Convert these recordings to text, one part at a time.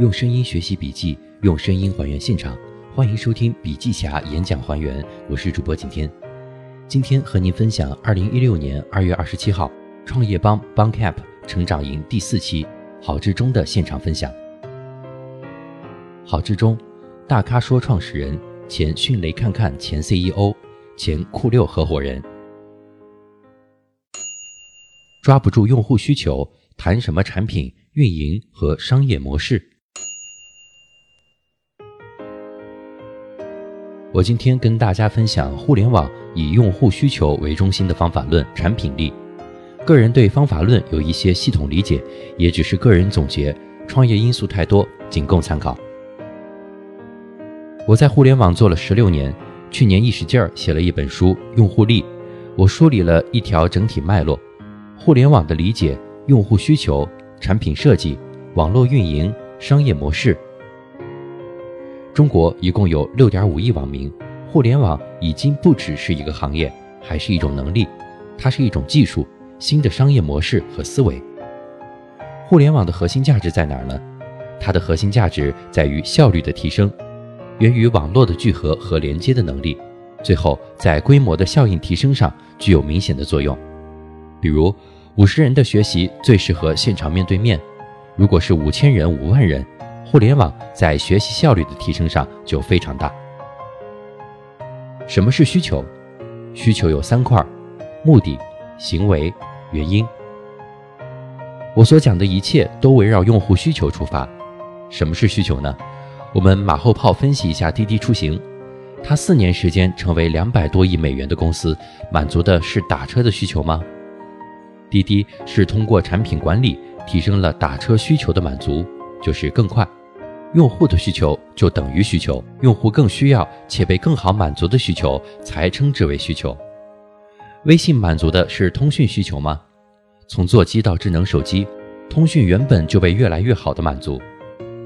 用声音学习笔记，用声音还原现场。欢迎收听笔记侠演讲还原，我是主播景天。今天和您分享二零一六年二月二十七号创业邦 b a n c a p 成长营第四期郝志忠的现场分享。郝志忠，大咖说创始人，前迅雷看看前 CEO，前酷六合伙人。抓不住用户需求，谈什么产品运营和商业模式？我今天跟大家分享互联网以用户需求为中心的方法论产品力。个人对方法论有一些系统理解，也只是个人总结，创业因素太多，仅供参考。我在互联网做了十六年，去年一使劲儿写了一本书《用户力》，我梳理了一条整体脉络。互联网的理解、用户需求、产品设计、网络运营、商业模式。中国一共有六点五亿网民，互联网已经不只是一个行业，还是一种能力，它是一种技术、新的商业模式和思维。互联网的核心价值在哪儿呢？它的核心价值在于效率的提升，源于网络的聚合和连接的能力，最后在规模的效应提升上具有明显的作用。比如。五十人的学习最适合现场面对面，如果是五千人、五万人，互联网在学习效率的提升上就非常大。什么是需求？需求有三块：目的、行为、原因。我所讲的一切都围绕用户需求出发。什么是需求呢？我们马后炮分析一下滴滴出行，它四年时间成为两百多亿美元的公司，满足的是打车的需求吗？滴滴是通过产品管理提升了打车需求的满足，就是更快。用户的需求就等于需求，用户更需要且被更好满足的需求才称之为需求。微信满足的是通讯需求吗？从座机到智能手机，通讯原本就被越来越好的满足，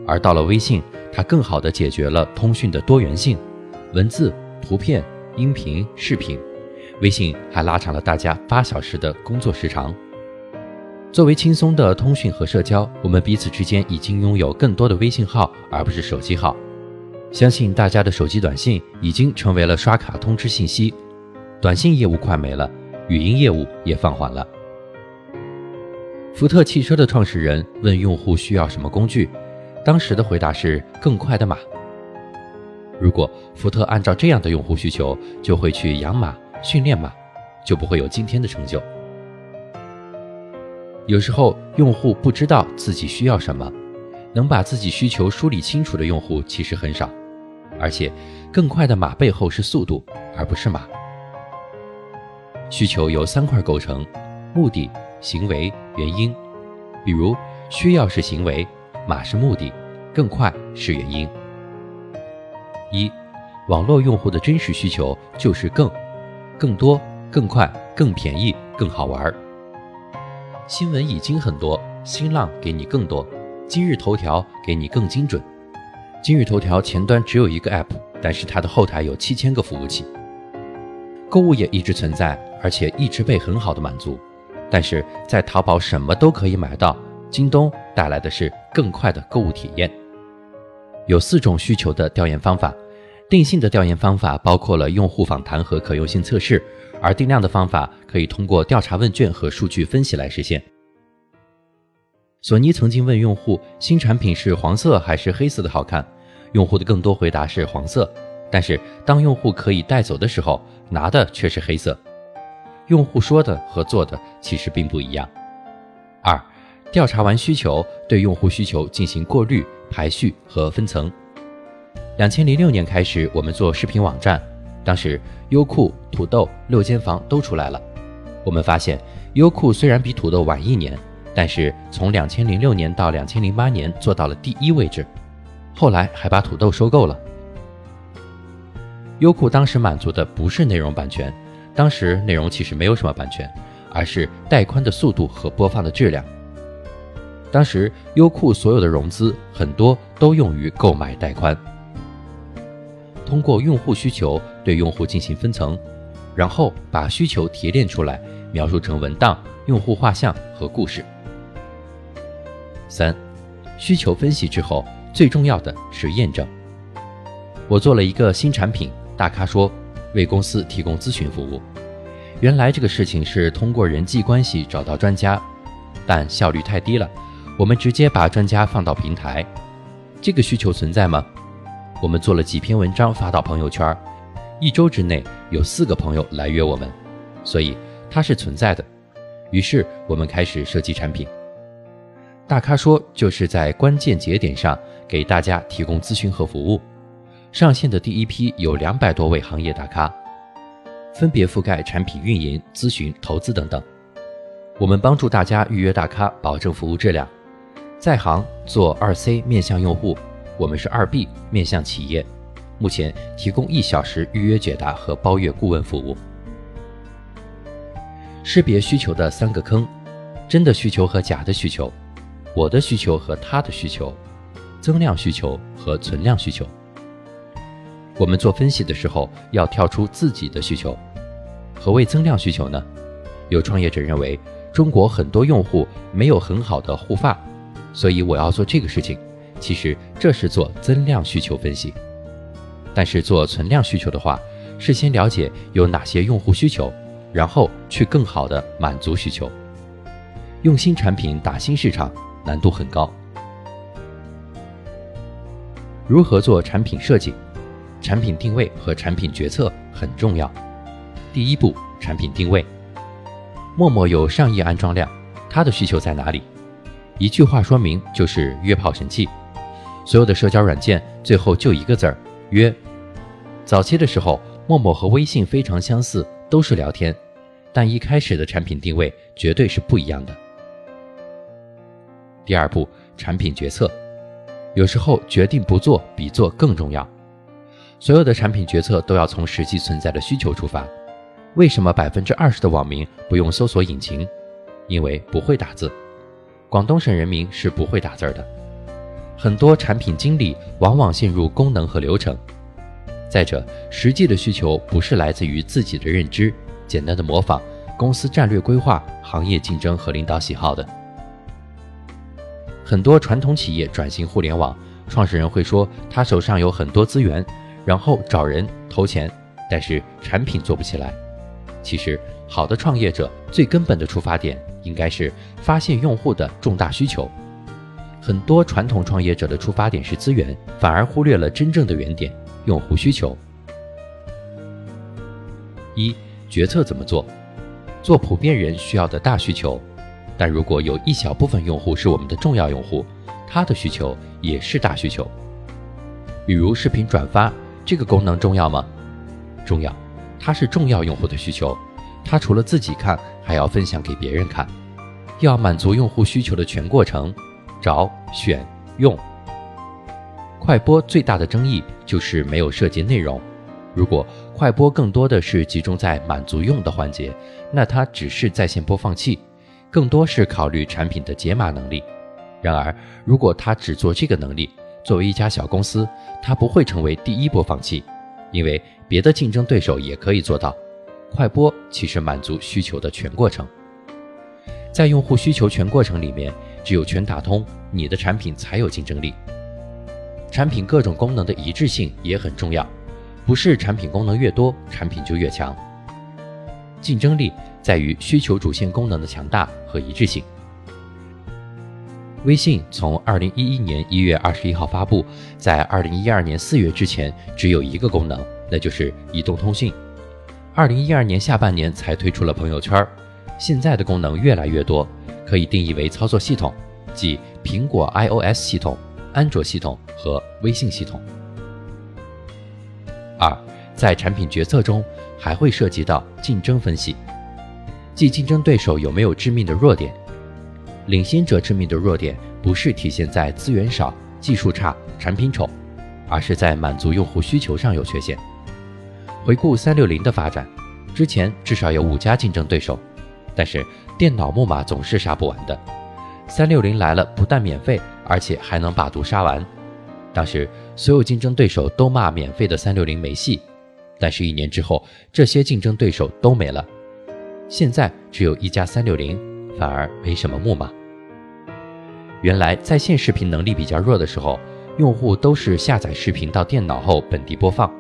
而到了微信，它更好的解决了通讯的多元性，文字、图片、音频、视频。微信还拉长了大家八小时的工作时长。作为轻松的通讯和社交，我们彼此之间已经拥有更多的微信号，而不是手机号。相信大家的手机短信已经成为了刷卡通知信息，短信业务快没了，语音业务也放缓了。福特汽车的创始人问用户需要什么工具，当时的回答是更快的马。如果福特按照这样的用户需求，就会去养马。训练马，就不会有今天的成就。有时候用户不知道自己需要什么，能把自己需求梳理清楚的用户其实很少。而且，更快的马背后是速度，而不是马。需求由三块构成：目的、行为、原因。比如，需要是行为，马是目的，更快是原因。一，网络用户的真实需求就是更。更多、更快、更便宜、更好玩儿。新闻已经很多，新浪给你更多，今日头条给你更精准。今日头条前端只有一个 App，但是它的后台有七千个服务器。购物也一直存在，而且一直被很好的满足。但是在淘宝什么都可以买到，京东带来的是更快的购物体验。有四种需求的调研方法。定性的调研方法包括了用户访谈和可用性测试，而定量的方法可以通过调查问卷和数据分析来实现。索尼曾经问用户新产品是黄色还是黑色的好看，用户的更多回答是黄色，但是当用户可以带走的时候，拿的却是黑色。用户说的和做的其实并不一样。二，调查完需求，对用户需求进行过滤、排序和分层。两千零六年开始，我们做视频网站，当时优酷、土豆、六间房都出来了。我们发现，优酷虽然比土豆晚一年，但是从两千零六年到两千零八年做到了第一位置，后来还把土豆收购了。优酷当时满足的不是内容版权，当时内容其实没有什么版权，而是带宽的速度和播放的质量。当时优酷所有的融资很多都用于购买带宽。通过用户需求对用户进行分层，然后把需求提炼出来，描述成文档、用户画像和故事。三、需求分析之后，最重要的是验证。我做了一个新产品，大咖说为公司提供咨询服务。原来这个事情是通过人际关系找到专家，但效率太低了。我们直接把专家放到平台，这个需求存在吗？我们做了几篇文章发到朋友圈，一周之内有四个朋友来约我们，所以它是存在的。于是我们开始设计产品。大咖说就是在关键节点上给大家提供咨询和服务。上线的第一批有两百多位行业大咖。分别覆盖产品运营、咨询、投资等等。我们帮助大家预约大咖，保证服务质量。在行做二 C 面向用户，我们是二 B 面向企业。目前提供一小时预约解答和包月顾问服务。识别需求的三个坑：真的需求和假的需求，我的需求和他的需求，增量需求和存量需求。我们做分析的时候要跳出自己的需求。何谓增量需求呢？有创业者认为中国很多用户没有很好的护发，所以我要做这个事情。其实这是做增量需求分析。但是做存量需求的话，是先了解有哪些用户需求，然后去更好的满足需求。用新产品打新市场难度很高。如何做产品设计？产品定位和产品决策很重要。第一步，产品定位。陌陌有上亿安装量，它的需求在哪里？一句话说明，就是约炮神器。所有的社交软件最后就一个字儿约。早期的时候，陌陌和微信非常相似，都是聊天，但一开始的产品定位绝对是不一样的。第二步，产品决策。有时候决定不做比做更重要。所有的产品决策都要从实际存在的需求出发。为什么百分之二十的网民不用搜索引擎？因为不会打字。广东省人民是不会打字的。很多产品经理往往陷入功能和流程。再者，实际的需求不是来自于自己的认知，简单的模仿公司战略规划、行业竞争和领导喜好的。很多传统企业转型互联网，创始人会说他手上有很多资源。然后找人投钱，但是产品做不起来。其实，好的创业者最根本的出发点应该是发现用户的重大需求。很多传统创业者的出发点是资源，反而忽略了真正的原点——用户需求。一、决策怎么做？做普遍人需要的大需求，但如果有一小部分用户是我们的重要用户，他的需求也是大需求。比如视频转发。这个功能重要吗？重要，它是重要用户的需求。它除了自己看，还要分享给别人看，要满足用户需求的全过程，找、选、用。快播最大的争议就是没有涉及内容。如果快播更多的是集中在满足用的环节，那它只是在线播放器，更多是考虑产品的解码能力。然而，如果它只做这个能力，作为一家小公司，它不会成为第一播放器，因为别的竞争对手也可以做到。快播其实满足需求的全过程，在用户需求全过程里面，只有全打通，你的产品才有竞争力。产品各种功能的一致性也很重要，不是产品功能越多，产品就越强。竞争力在于需求主线功能的强大和一致性。微信从二零一一年一月二十一号发布，在二零一二年四月之前只有一个功能，那就是移动通讯。二零一二年下半年才推出了朋友圈，现在的功能越来越多，可以定义为操作系统，即苹果 iOS 系统、安卓系统和微信系统。二，在产品决策中还会涉及到竞争分析，即竞争对手有没有致命的弱点。领先者致命的弱点不是体现在资源少、技术差、产品丑，而是在满足用户需求上有缺陷。回顾三六零的发展，之前至少有五家竞争对手，但是电脑木马总是杀不完的。三六零来了，不但免费，而且还能把毒杀完。当时所有竞争对手都骂免费的三六零没戏，但是一年之后，这些竞争对手都没了，现在只有一家三六零，反而没什么木马。原来在线视频能力比较弱的时候，用户都是下载视频到电脑后本地播放。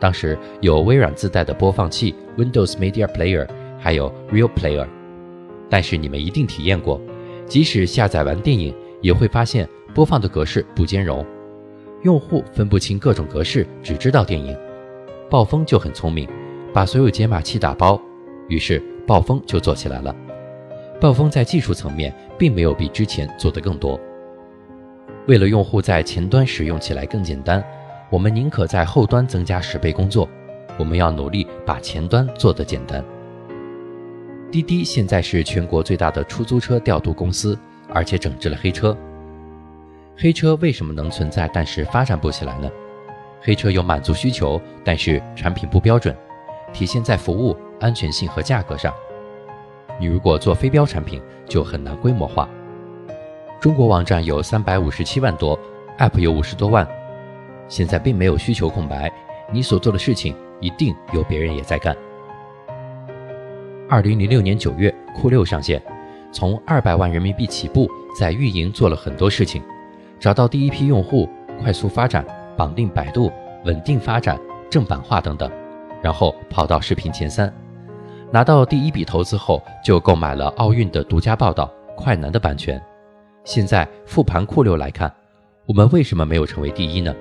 当时有微软自带的播放器 Windows Media Player，还有 Real Player。但是你们一定体验过，即使下载完电影，也会发现播放的格式不兼容，用户分不清各种格式，只知道电影。暴风就很聪明，把所有解码器打包，于是暴风就做起来了。暴风在技术层面并没有比之前做得更多。为了用户在前端使用起来更简单，我们宁可在后端增加十倍工作。我们要努力把前端做得简单。滴滴现在是全国最大的出租车调度公司，而且整治了黑车。黑车为什么能存在，但是发展不起来呢？黑车有满足需求，但是产品不标准，体现在服务、安全性和价格上。你如果做非标产品，就很难规模化。中国网站有三百五十七万多，App 有五十多万，现在并没有需求空白，你所做的事情一定有别人也在干。二零零六年九月，酷六上线，从二百万人民币起步，在运营做了很多事情，找到第一批用户，快速发展，绑定百度，稳定发展，正版化等等，然后跑到视频前三。拿到第一笔投资后，就购买了奥运的独家报道、快男的版权。现在复盘酷六来看，我们为什么没有成为第一呢？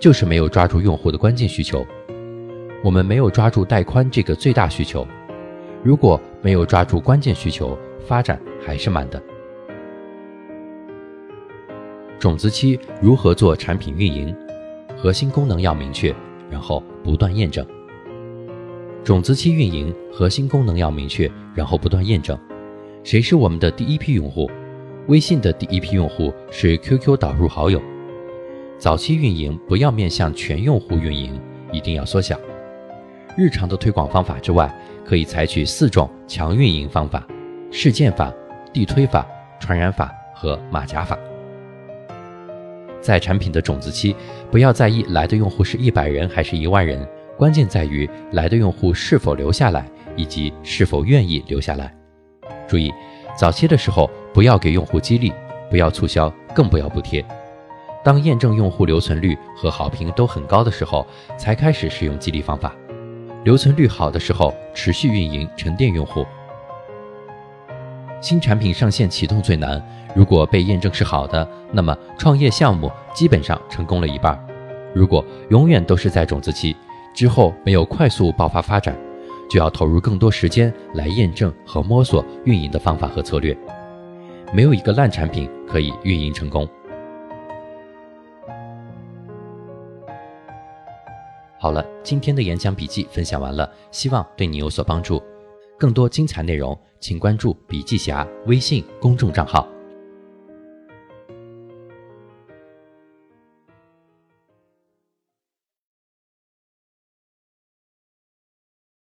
就是没有抓住用户的关键需求。我们没有抓住带宽这个最大需求。如果没有抓住关键需求，发展还是慢的。种子期如何做产品运营？核心功能要明确，然后不断验证。种子期运营核心功能要明确，然后不断验证。谁是我们的第一批用户？微信的第一批用户是 QQ 导入好友。早期运营不要面向全用户运营，一定要缩小。日常的推广方法之外，可以采取四种强运营方法：事件法、地推法、传染法和马甲法。在产品的种子期，不要在意来的用户是一百人还是一万人。关键在于来的用户是否留下来，以及是否愿意留下来。注意，早期的时候不要给用户激励，不要促销，更不要补贴。当验证用户留存率和好评都很高的时候，才开始使用激励方法。留存率好的时候，持续运营沉淀用户。新产品上线启动最难，如果被验证是好的，那么创业项目基本上成功了一半。如果永远都是在种子期。之后没有快速爆发发展，就要投入更多时间来验证和摸索运营的方法和策略。没有一个烂产品可以运营成功。好了，今天的演讲笔记分享完了，希望对你有所帮助。更多精彩内容，请关注笔记侠微信公众账号。